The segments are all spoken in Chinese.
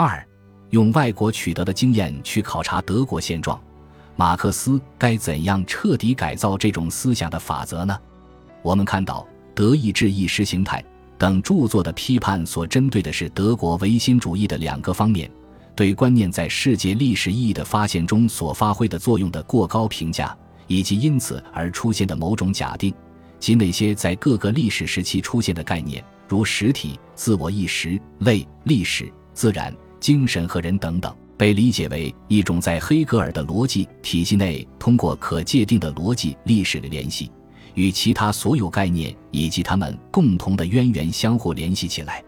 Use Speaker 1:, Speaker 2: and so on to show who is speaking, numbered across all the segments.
Speaker 1: 二，用外国取得的经验去考察德国现状，马克思该怎样彻底改造这种思想的法则呢？我们看到《德意志意识形态》等著作的批判所针对的是德国唯心主义的两个方面：对观念在世界历史意义的发现中所发挥的作用的过高评价，以及因此而出现的某种假定，即那些在各个历史时期出现的概念，如实体、自我意识、类、历史、自然。精神和人等等，被理解为一种在黑格尔的逻辑体系内通过可界定的逻辑历史的联系，与其他所有概念以及它们共同的渊源相互联系起来，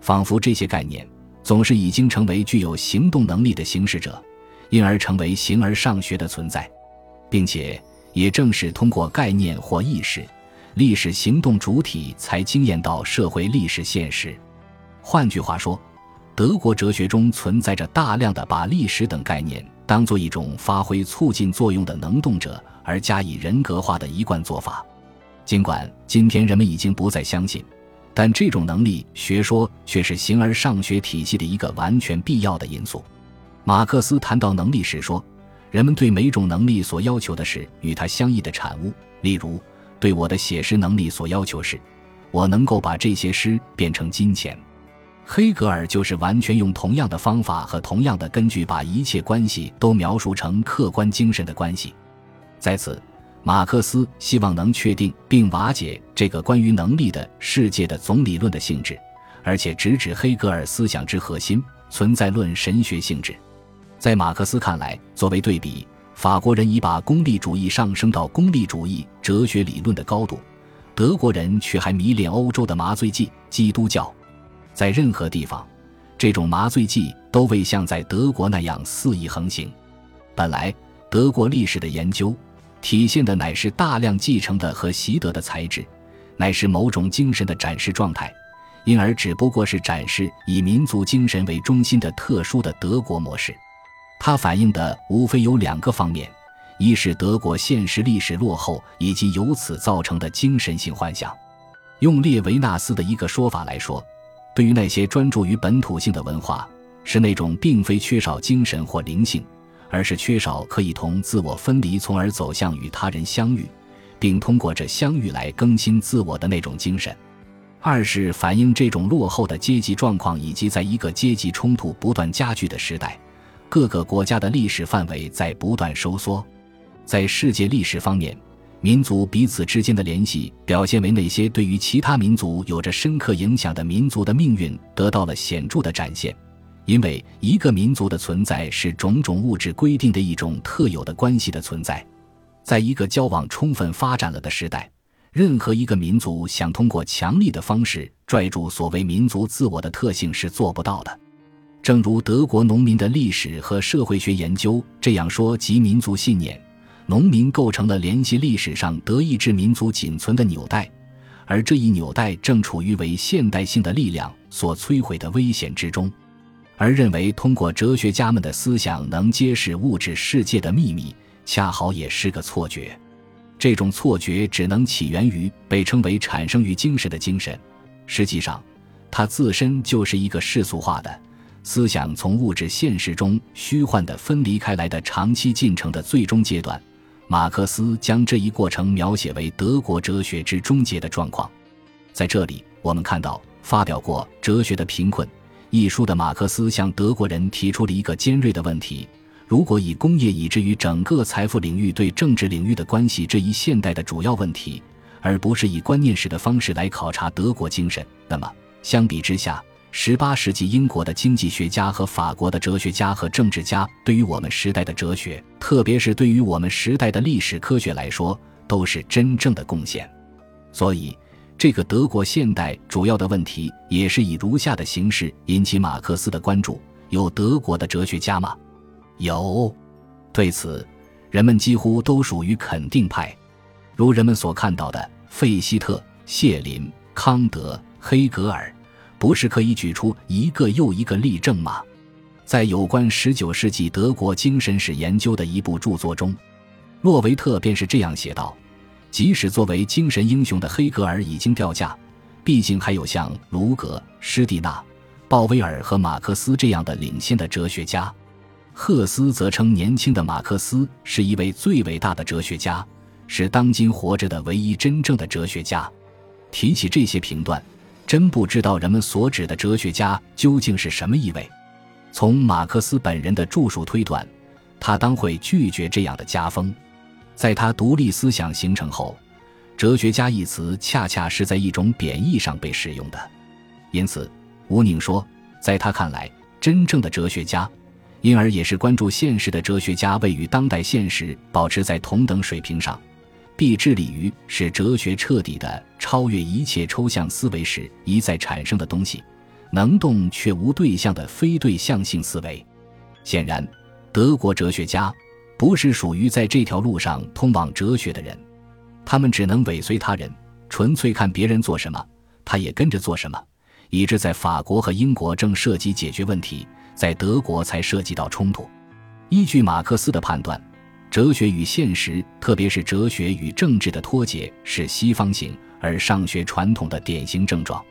Speaker 1: 仿佛这些概念总是已经成为具有行动能力的行使者，因而成为形而上学的存在，并且也正是通过概念或意识，历史行动主体才经验到社会历史现实。换句话说。德国哲学中存在着大量的把历史等概念当做一种发挥促进作用的能动者而加以人格化的一贯做法。尽管今天人们已经不再相信，但这种能力学说却是形而上学体系的一个完全必要的因素。马克思谈到能力时说：“人们对每种能力所要求的是与它相异的产物。例如，对我的写诗能力所要求是，我能够把这些诗变成金钱。”黑格尔就是完全用同样的方法和同样的根据，把一切关系都描述成客观精神的关系。在此，马克思希望能确定并瓦解这个关于能力的世界的总理论的性质，而且直指黑格尔思想之核心——存在论神学性质。在马克思看来，作为对比，法国人已把功利主义上升到功利主义哲学理论的高度，德国人却还迷恋欧洲的麻醉剂——基督教。在任何地方，这种麻醉剂都未像在德国那样肆意横行。本来，德国历史的研究体现的乃是大量继承的和习得的材质，乃是某种精神的展示状态，因而只不过是展示以民族精神为中心的特殊的德国模式。它反映的无非有两个方面：一是德国现实历史落后以及由此造成的精神性幻想。用列维纳斯的一个说法来说。对于那些专注于本土性的文化，是那种并非缺少精神或灵性，而是缺少可以同自我分离，从而走向与他人相遇，并通过这相遇来更新自我的那种精神。二是反映这种落后的阶级状况，以及在一个阶级冲突不断加剧的时代，各个国家的历史范围在不断收缩。在世界历史方面。民族彼此之间的联系表现为那些对于其他民族有着深刻影响的民族的命运得到了显著的展现，因为一个民族的存在是种种物质规定的一种特有的关系的存在。在一个交往充分发展了的时代，任何一个民族想通过强力的方式拽住所谓民族自我的特性是做不到的。正如德国农民的历史和社会学研究这样说：及民族信念。农民构成了联系历史上德意志民族仅存的纽带，而这一纽带正处于为现代性的力量所摧毁的危险之中。而认为通过哲学家们的思想能揭示物质世界的秘密，恰好也是个错觉。这种错觉只能起源于被称为产生于精神的精神，实际上，它自身就是一个世俗化的。思想从物质现实中虚幻的分离开来的长期进程的最终阶段。马克思将这一过程描写为德国哲学之终结的状况。在这里，我们看到发表过《哲学的贫困》一书的马克思向德国人提出了一个尖锐的问题：如果以工业以至于整个财富领域对政治领域的关系这一现代的主要问题，而不是以观念史的方式来考察德国精神，那么相比之下，十八世纪英国的经济学家和法国的哲学家和政治家，对于我们时代的哲学，特别是对于我们时代的历史科学来说，都是真正的贡献。所以，这个德国现代主要的问题，也是以如下的形式引起马克思的关注：有德国的哲学家吗？有。对此，人们几乎都属于肯定派，如人们所看到的，费希特、谢林、康德、黑格尔。不是可以举出一个又一个例证吗？在有关十九世纪德国精神史研究的一部著作中，洛维特便是这样写道：即使作为精神英雄的黑格尔已经掉价，毕竟还有像卢格、施蒂纳、鲍威尔和马克思这样的领先的哲学家。赫斯则称年轻的马克思是一位最伟大的哲学家，是当今活着的唯一真正的哲学家。提起这些评断，真不知道人们所指的哲学家究竟是什么意味。从马克思本人的著述推断，他当会拒绝这样的家风。在他独立思想形成后，哲学家一词恰恰是在一种贬义上被使用的。因此，吴宁说，在他看来，真正的哲学家。因而，也是关注现实的哲学家，位于当代现实保持在同等水平上，必致力于使哲学彻底的超越一切抽象思维时一再产生的东西，能动却无对象的非对象性思维。显然，德国哲学家不是属于在这条路上通往哲学的人，他们只能尾随他人，纯粹看别人做什么，他也跟着做什么，以致在法国和英国正涉及解决问题。在德国才涉及到冲突。依据马克思的判断，哲学与现实，特别是哲学与政治的脱节，是西方型而上学传统的典型症状。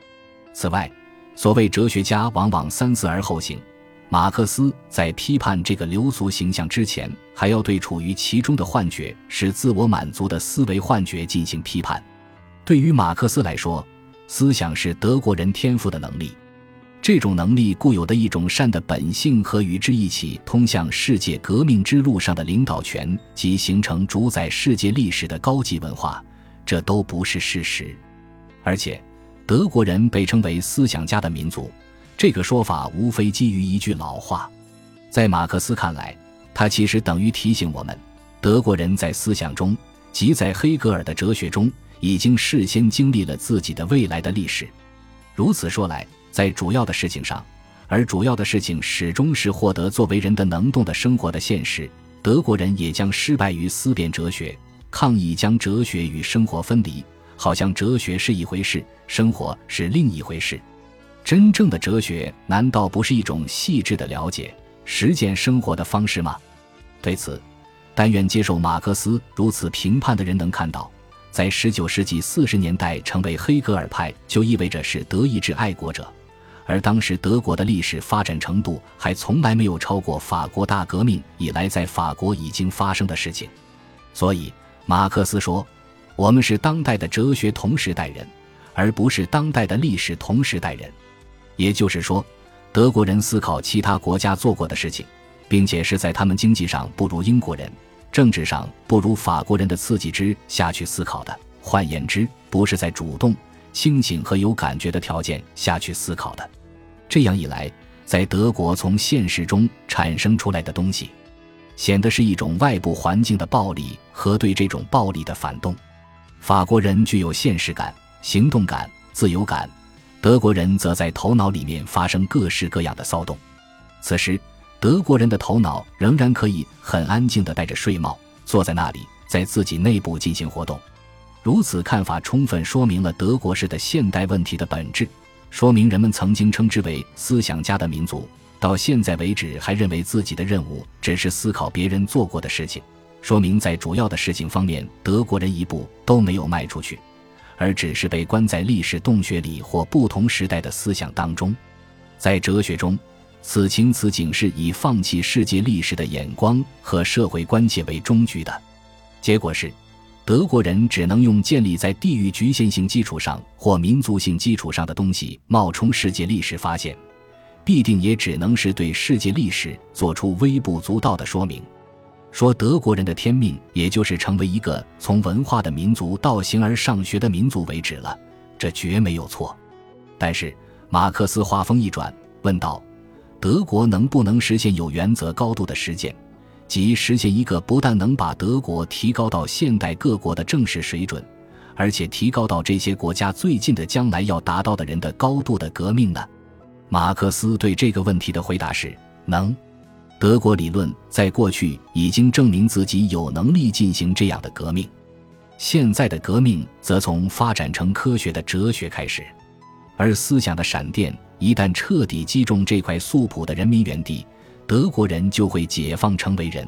Speaker 1: 此外，所谓哲学家往往三思而后行。马克思在批判这个流俗形象之前，还要对处于其中的幻觉是自我满足的思维幻觉进行批判。对于马克思来说，思想是德国人天赋的能力。这种能力固有的一种善的本性和与之一起通向世界革命之路上的领导权及形成主宰世界历史的高级文化，这都不是事实。而且，德国人被称为思想家的民族，这个说法无非基于一句老话。在马克思看来，他其实等于提醒我们：德国人在思想中，即在黑格尔的哲学中，已经事先经历了自己的未来的历史。如此说来。在主要的事情上，而主要的事情始终是获得作为人的能动的生活的现实。德国人也将失败于思辨哲学，抗议将哲学与生活分离，好像哲学是一回事，生活是另一回事。真正的哲学难道不是一种细致的了解、实践生活的方式吗？对此，但愿接受马克思如此评判的人能看到，在十九世纪四十年代成为黑格尔派，就意味着是德意志爱国者。而当时德国的历史发展程度还从来没有超过法国大革命以来在法国已经发生的事情，所以马克思说：“我们是当代的哲学同时代人，而不是当代的历史同时代人。”也就是说，德国人思考其他国家做过的事情，并且是在他们经济上不如英国人、政治上不如法国人的刺激之下去思考的。换言之，不是在主动。清醒和有感觉的条件下去思考的，这样一来，在德国从现实中产生出来的东西，显得是一种外部环境的暴力和对这种暴力的反动。法国人具有现实感、行动感、自由感，德国人则在头脑里面发生各式各样的骚动。此时，德国人的头脑仍然可以很安静地戴着睡帽，坐在那里，在自己内部进行活动。如此看法充分说明了德国式的现代问题的本质，说明人们曾经称之为思想家的民族，到现在为止还认为自己的任务只是思考别人做过的事情，说明在主要的事情方面，德国人一步都没有迈出去，而只是被关在历史洞穴里或不同时代的思想当中。在哲学中，此情此景是以放弃世界历史的眼光和社会关切为终局的，结果是。德国人只能用建立在地域局限性基础上或民族性基础上的东西冒充世界历史发现，必定也只能是对世界历史做出微不足道的说明。说德国人的天命也就是成为一个从文化的民族到形而上学的民族为止了，这绝没有错。但是马克思话锋一转，问道：“德国能不能实现有原则高度的实践？”即实现一个不但能把德国提高到现代各国的正式水准，而且提高到这些国家最近的将来要达到的人的高度的革命呢？马克思对这个问题的回答是：能。德国理论在过去已经证明自己有能力进行这样的革命，现在的革命则从发展成科学的哲学开始，而思想的闪电一旦彻底击中这块素朴的人民原地。德国人就会解放成为人，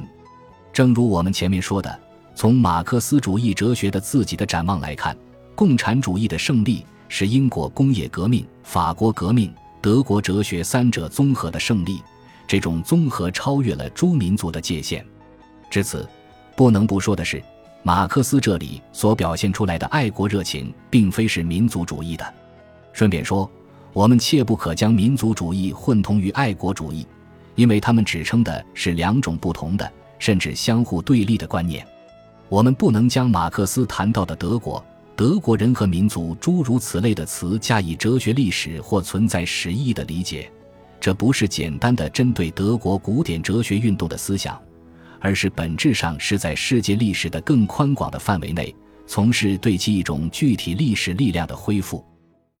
Speaker 1: 正如我们前面说的，从马克思主义哲学的自己的展望来看，共产主义的胜利是英国工业革命、法国革命、德国哲学三者综合的胜利。这种综合超越了诸民族的界限。至此，不能不说的是，马克思这里所表现出来的爱国热情，并非是民族主义的。顺便说，我们切不可将民族主义混同于爱国主义，因为他们指称的是两种不同的，甚至相互对立的观念。我们不能将马克思谈到的德国、德国人和民族诸如此类的词加以哲学历史或存在史意的理解。这不是简单的针对德国古典哲学运动的思想，而是本质上是在世界历史的更宽广的范围内，从事对其一种具体历史力量的恢复。